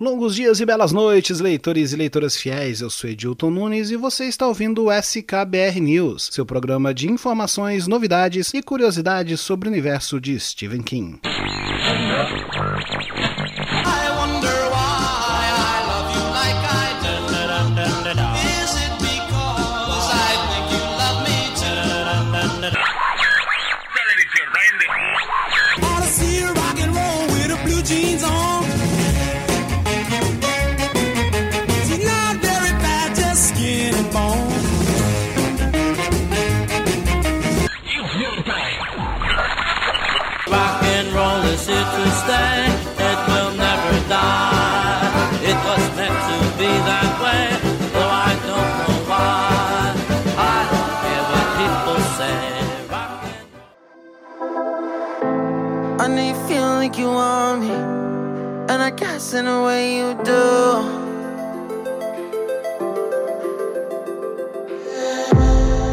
Longos dias e belas noites, leitores e leitoras fiéis. Eu sou Edilton Nunes e você está ouvindo o SKBR News, seu programa de informações, novidades e curiosidades sobre o universo de Stephen King. Think you want me, and I guess in a way you do.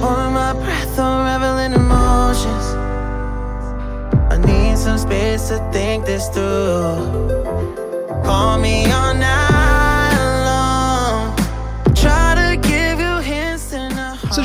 Holding my breath, unraveling emotions. I need some space to think this through. Call me on now.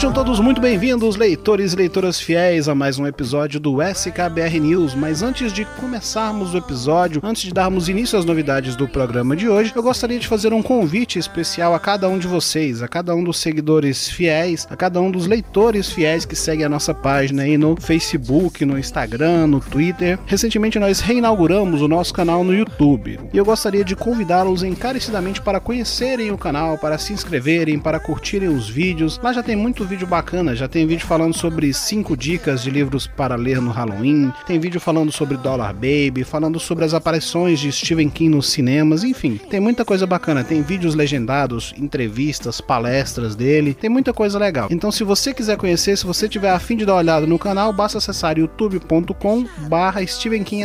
Sejam todos muito bem-vindos, leitores e leitoras fiéis, a mais um episódio do SKBR News. Mas antes de começarmos o episódio, antes de darmos início às novidades do programa de hoje, eu gostaria de fazer um convite especial a cada um de vocês, a cada um dos seguidores fiéis, a cada um dos leitores fiéis que seguem a nossa página aí no Facebook, no Instagram, no Twitter. Recentemente nós reinauguramos o nosso canal no YouTube e eu gostaria de convidá-los encarecidamente para conhecerem o canal, para se inscreverem, para curtirem os vídeos. Lá já tem muito vídeo bacana. Já tem vídeo falando sobre 5 dicas de livros para ler no Halloween. Tem vídeo falando sobre Dollar Baby, falando sobre as aparições de Stephen King nos cinemas. Enfim, tem muita coisa bacana. Tem vídeos legendados, entrevistas, palestras dele. Tem muita coisa legal. Então, se você quiser conhecer, se você tiver afim de dar uma olhada no canal, basta acessar youtube.com barra Stephen King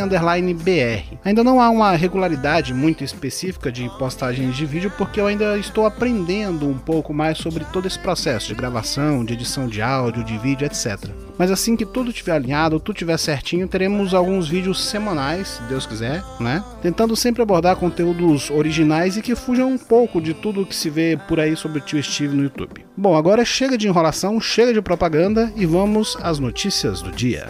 BR. Ainda não há uma regularidade muito específica de postagens de vídeo porque eu ainda estou aprendendo um pouco mais sobre todo esse processo de gravação de edição de áudio, de vídeo, etc. Mas assim que tudo estiver alinhado, tudo estiver certinho, teremos alguns vídeos semanais, se Deus quiser, né? Tentando sempre abordar conteúdos originais e que fujam um pouco de tudo que se vê por aí sobre o tio Steve no YouTube. Bom, agora chega de enrolação, chega de propaganda e vamos às notícias do dia.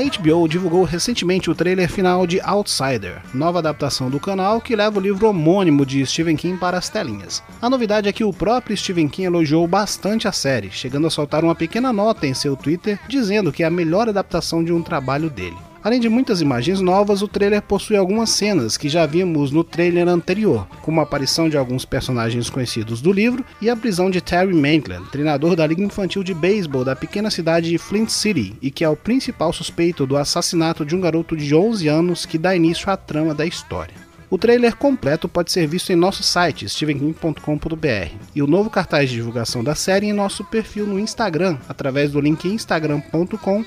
HBO divulgou recentemente o trailer final de Outsider, nova adaptação do canal que leva o livro homônimo de Stephen King para as telinhas. A novidade é que o próprio Stephen King elogiou bastante a série, chegando a soltar uma pequena nota em seu Twitter dizendo que é a melhor adaptação de um trabalho dele. Além de muitas imagens novas, o trailer possui algumas cenas que já vimos no trailer anterior, como a aparição de alguns personagens conhecidos do livro e a prisão de Terry Maitland, treinador da Liga Infantil de Beisebol da pequena cidade de Flint City e que é o principal suspeito do assassinato de um garoto de 11 anos que dá início à trama da história. O trailer completo pode ser visto em nosso site, stevenking.com.br, e o novo cartaz de divulgação da série em nosso perfil no Instagram, através do link instagram.com.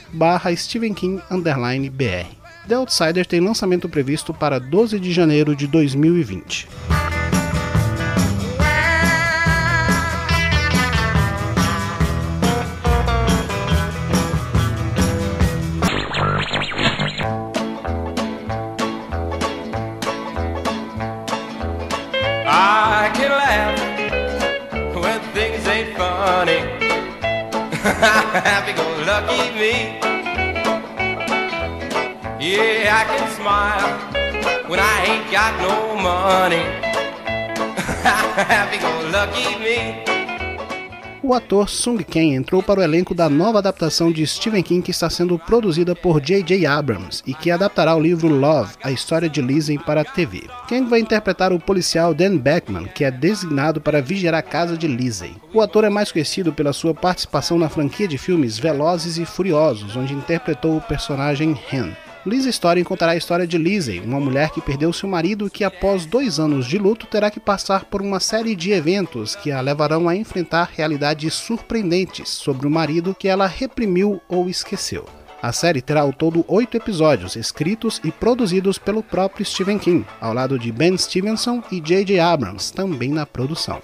The Outsider tem lançamento previsto para 12 de janeiro de 2020. happy-go-lucky me. Yeah, I can smile when I ain't got no money. happy-go-lucky me. O ator Sung Kang entrou para o elenco da nova adaptação de Stephen King que está sendo produzida por J.J. Abrams e que adaptará o livro Love, a história de Lizzie para a TV. Kang vai interpretar o policial Dan Beckman, que é designado para vigiar a casa de Lizzie. O ator é mais conhecido pela sua participação na franquia de filmes Velozes e Furiosos, onde interpretou o personagem Han. Lisa Story contará a história de Lizzie, uma mulher que perdeu seu marido e que após dois anos de luto terá que passar por uma série de eventos que a levarão a enfrentar realidades surpreendentes sobre o marido que ela reprimiu ou esqueceu. A série terá ao todo oito episódios, escritos e produzidos pelo próprio Stephen King, ao lado de Ben Stevenson e J.J. Abrams, também na produção.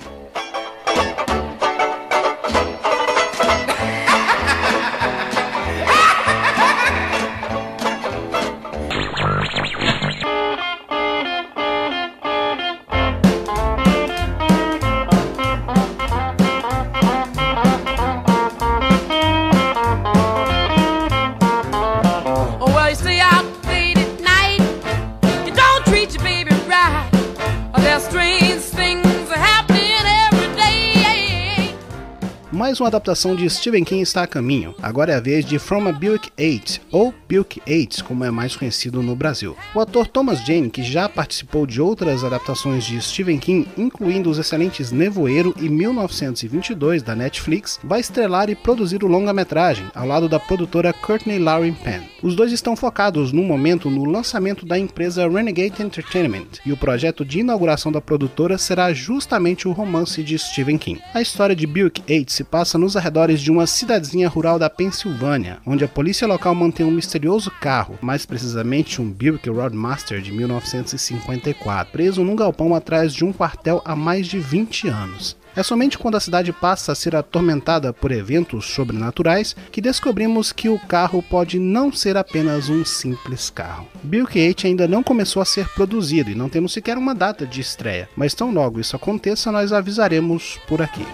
Mais uma adaptação de Stephen King está a caminho. Agora é a vez de From a Buick 8, ou Buick 8, como é mais conhecido no Brasil. O ator Thomas Jane, que já participou de outras adaptações de Stephen King, incluindo os excelentes Nevoeiro e 1922 da Netflix, vai estrelar e produzir o longa-metragem, ao lado da produtora Courtney Lauren Penn. Os dois estão focados no momento no lançamento da empresa Renegade Entertainment, e o projeto de inauguração da produtora será justamente o romance de Stephen King. A história de Buick 8 se passa passa nos arredores de uma cidadezinha rural da Pensilvânia, onde a polícia local mantém um misterioso carro, mais precisamente um Buick Roadmaster de 1954, preso num galpão atrás de um quartel há mais de 20 anos. É somente quando a cidade passa a ser atormentada por eventos sobrenaturais que descobrimos que o carro pode não ser apenas um simples carro. Buick 8 ainda não começou a ser produzido e não temos sequer uma data de estreia, mas tão logo isso aconteça, nós avisaremos por aqui.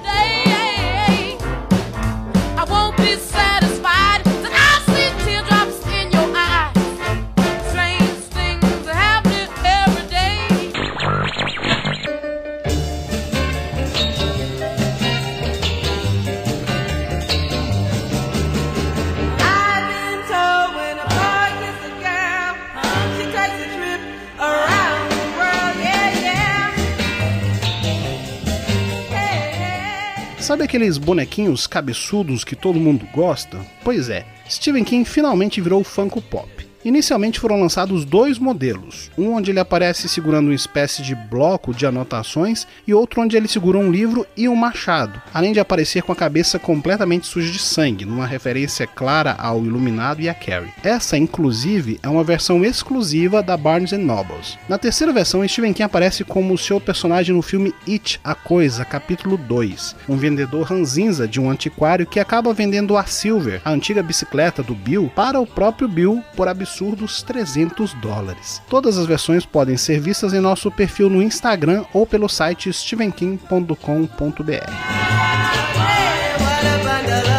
Sabe aqueles bonequinhos cabeçudos que todo mundo gosta? Pois é, Stephen King finalmente virou Funko Pop. Inicialmente foram lançados dois modelos, um onde ele aparece segurando uma espécie de bloco de anotações e outro onde ele segura um livro e um machado, além de aparecer com a cabeça completamente suja de sangue, numa referência clara ao Iluminado e a Carrie. Essa, inclusive, é uma versão exclusiva da Barnes Nobles. Na terceira versão, Stephen King aparece como seu personagem no filme It, a Coisa, capítulo 2, um vendedor ranzinza de um antiquário que acaba vendendo a Silver, a antiga bicicleta do Bill, para o próprio Bill por absurdo absurdos 300 dólares. Todas as versões podem ser vistas em nosso perfil no Instagram ou pelo site stevenking.com.br.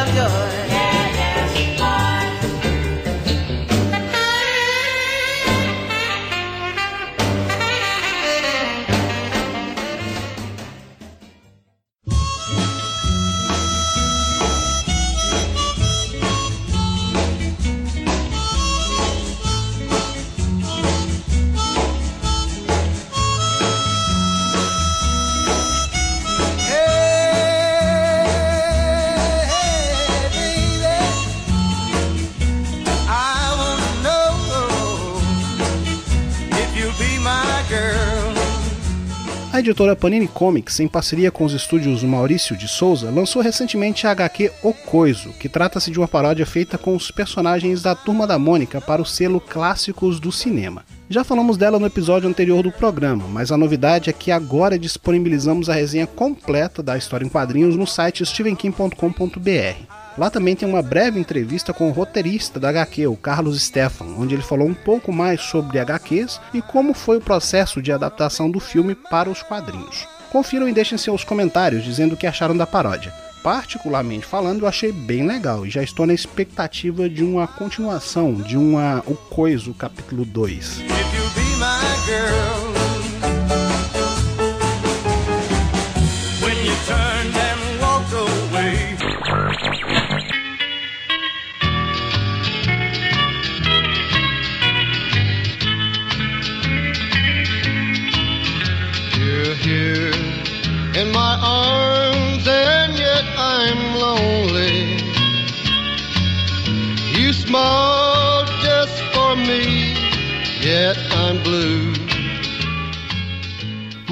editora Panini Comics, em parceria com os estúdios Maurício de Souza, lançou recentemente a HQ O Coiso, que trata-se de uma paródia feita com os personagens da Turma da Mônica para o selo Clássicos do Cinema. Já falamos dela no episódio anterior do programa, mas a novidade é que agora disponibilizamos a resenha completa da história em quadrinhos no site stevenkim.com.br. Lá também tem uma breve entrevista com o roteirista da HQ, o Carlos Stefan, onde ele falou um pouco mais sobre HQs e como foi o processo de adaptação do filme para os quadrinhos. Confiram e deixem seus comentários dizendo o que acharam da paródia. Particularmente falando, eu achei bem legal e já estou na expectativa de uma continuação, de uma O Coiso capítulo 2.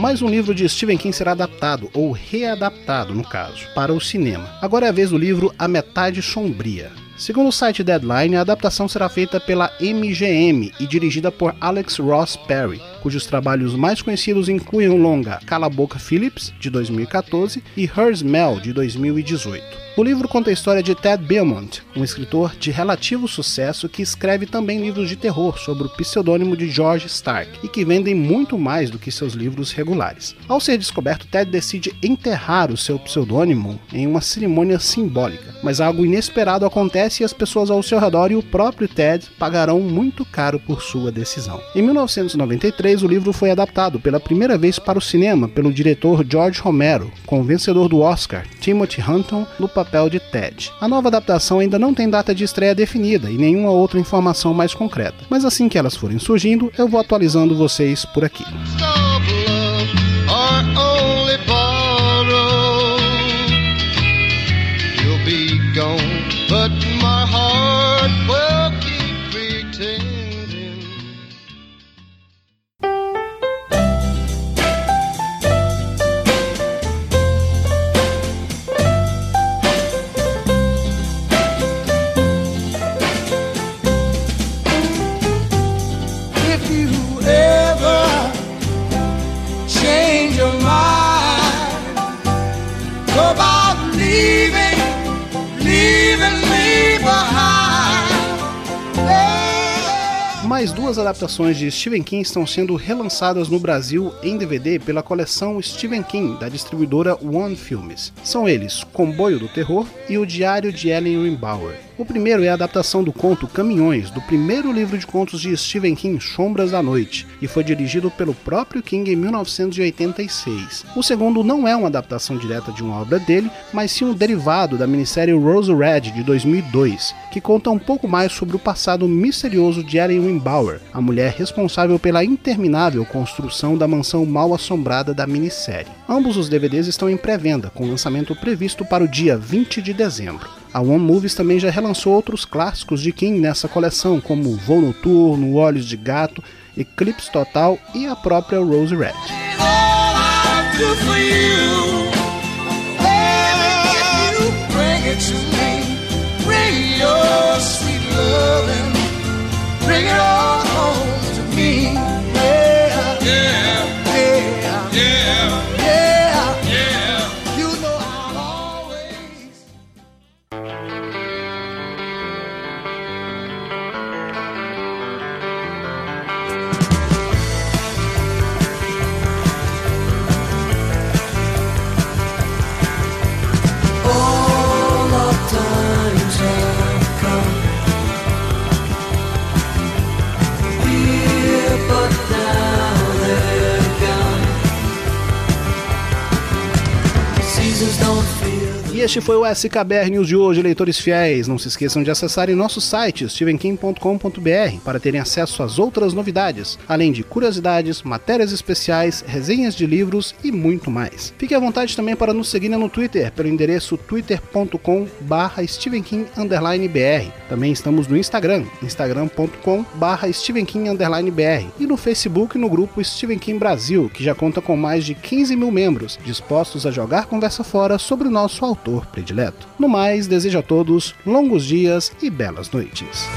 Mais um livro de Stephen King será adaptado, ou readaptado no caso, para o cinema. Agora é a vez do livro A Metade Sombria. Segundo o site Deadline, a adaptação será feita pela MGM e dirigida por Alex Ross Perry, cujos trabalhos mais conhecidos incluem o longa Cala Boca Phillips, de 2014, e Hers Mel, de 2018. O livro conta a história de Ted Beaumont, um escritor de relativo sucesso que escreve também livros de terror sob o pseudônimo de George Stark e que vendem muito mais do que seus livros regulares. Ao ser descoberto, Ted decide enterrar o seu pseudônimo em uma cerimônia simbólica, mas algo inesperado acontece e as pessoas ao seu redor e o próprio Ted pagarão muito caro por sua decisão. Em 1993, o livro foi adaptado pela primeira vez para o cinema pelo diretor George Romero, com o vencedor do Oscar, Timothy Hunton, no papel de Ted. A nova adaptação ainda não tem data de estreia definida e nenhuma outra informação mais concreta, mas assim que elas forem surgindo, eu vou atualizando vocês por aqui. but mais duas adaptações de Stephen King estão sendo relançadas no Brasil em DVD pela coleção Stephen King da distribuidora One Films. São eles Comboio do Terror e O Diário de Ellen Rimbauer. O primeiro é a adaptação do conto Caminhões, do primeiro livro de contos de Stephen King, Sombras da Noite, e foi dirigido pelo próprio King em 1986. O segundo não é uma adaptação direta de uma obra dele, mas sim um derivado da minissérie Rose Red de 2002, que conta um pouco mais sobre o passado misterioso de Ellen Wimbauer, a mulher responsável pela interminável construção da mansão mal assombrada da minissérie. Ambos os DVDs estão em pré-venda, com lançamento previsto para o dia 20 de dezembro. A One Movies também já relançou outros clássicos de King nessa coleção, como Voo Noturno, Olhos de Gato, Eclipse Total e a própria Rose Red. Bring este foi o SKBR News de hoje, leitores fiéis. Não se esqueçam de acessarem nosso site stevenkim.com.br para terem acesso às outras novidades, além de curiosidades, matérias especiais, resenhas de livros e muito mais. Fique à vontade também para nos seguir no Twitter pelo endereço twitter.com/stevenkim_br. Também estamos no Instagram, instagram.com/stevenkim_br e no Facebook no grupo Steven King Brasil, que já conta com mais de 15 mil membros dispostos a jogar conversa fora sobre o nosso predileto. No mais, desejo a todos longos dias e belas noites.